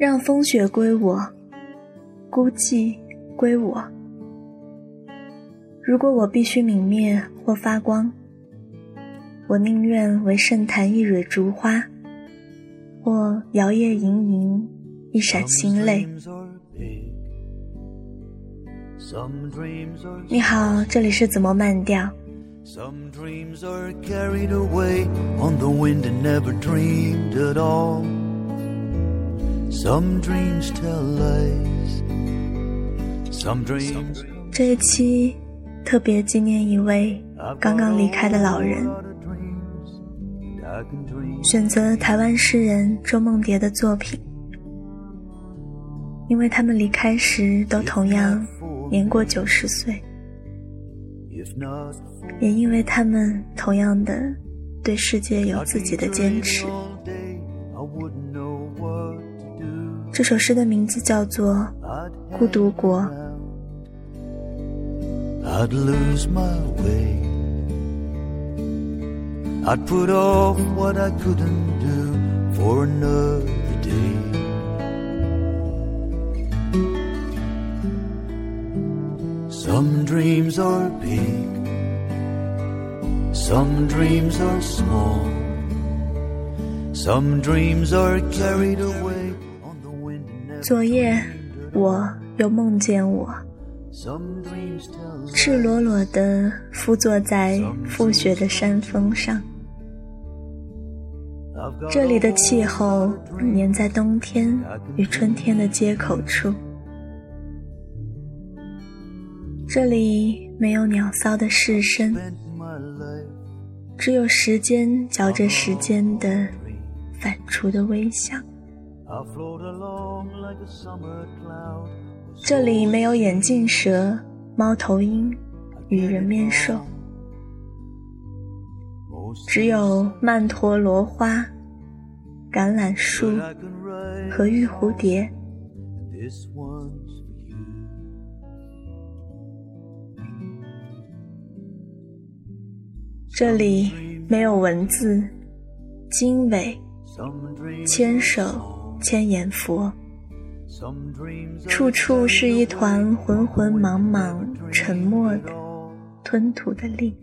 让风雪归我，孤寂归我。如果我必须泯灭或发光，我宁愿为圣坛一蕊烛花，或摇曳盈盈一闪心泪。你好，这里是怎么慢调？这一期特别纪念一位刚刚离开的老人，选择台湾诗人周梦蝶的作品，因为他们离开时都同样年过九十岁。也因为他们同样的对世界有自己的坚持。这首诗的名字叫做《孤独国》。Some dreams are big, some dreams are small, some dreams are carried away on the wind. 昨夜，我又梦见我，赤裸裸地伏坐在覆雪的山峰上。这里的气候粘在冬天与春天的接口处。这里没有鸟骚的市声，只有时间嚼着时间的反刍的微笑。这里没有眼镜蛇、猫头鹰与人面兽，只有曼陀罗花、橄榄树和玉蝴蝶。这里没有文字、经纬、牵手、千言佛，处处是一团浑浑茫茫、沉默的、吞吐的力。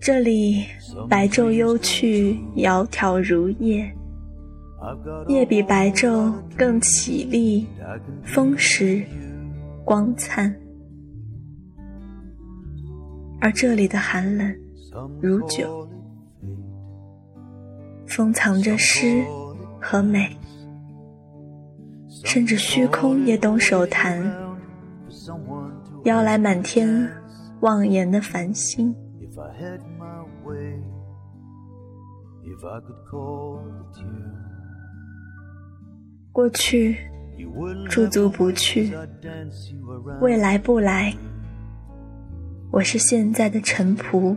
这里白昼幽去，窈窕如夜，夜比白昼更绮丽、丰实、光灿。而这里的寒冷如酒，封藏着诗和美，甚至虚空也懂手弹，邀来满天望眼的繁星。过去驻足不去，未来不来。我是现在的臣仆，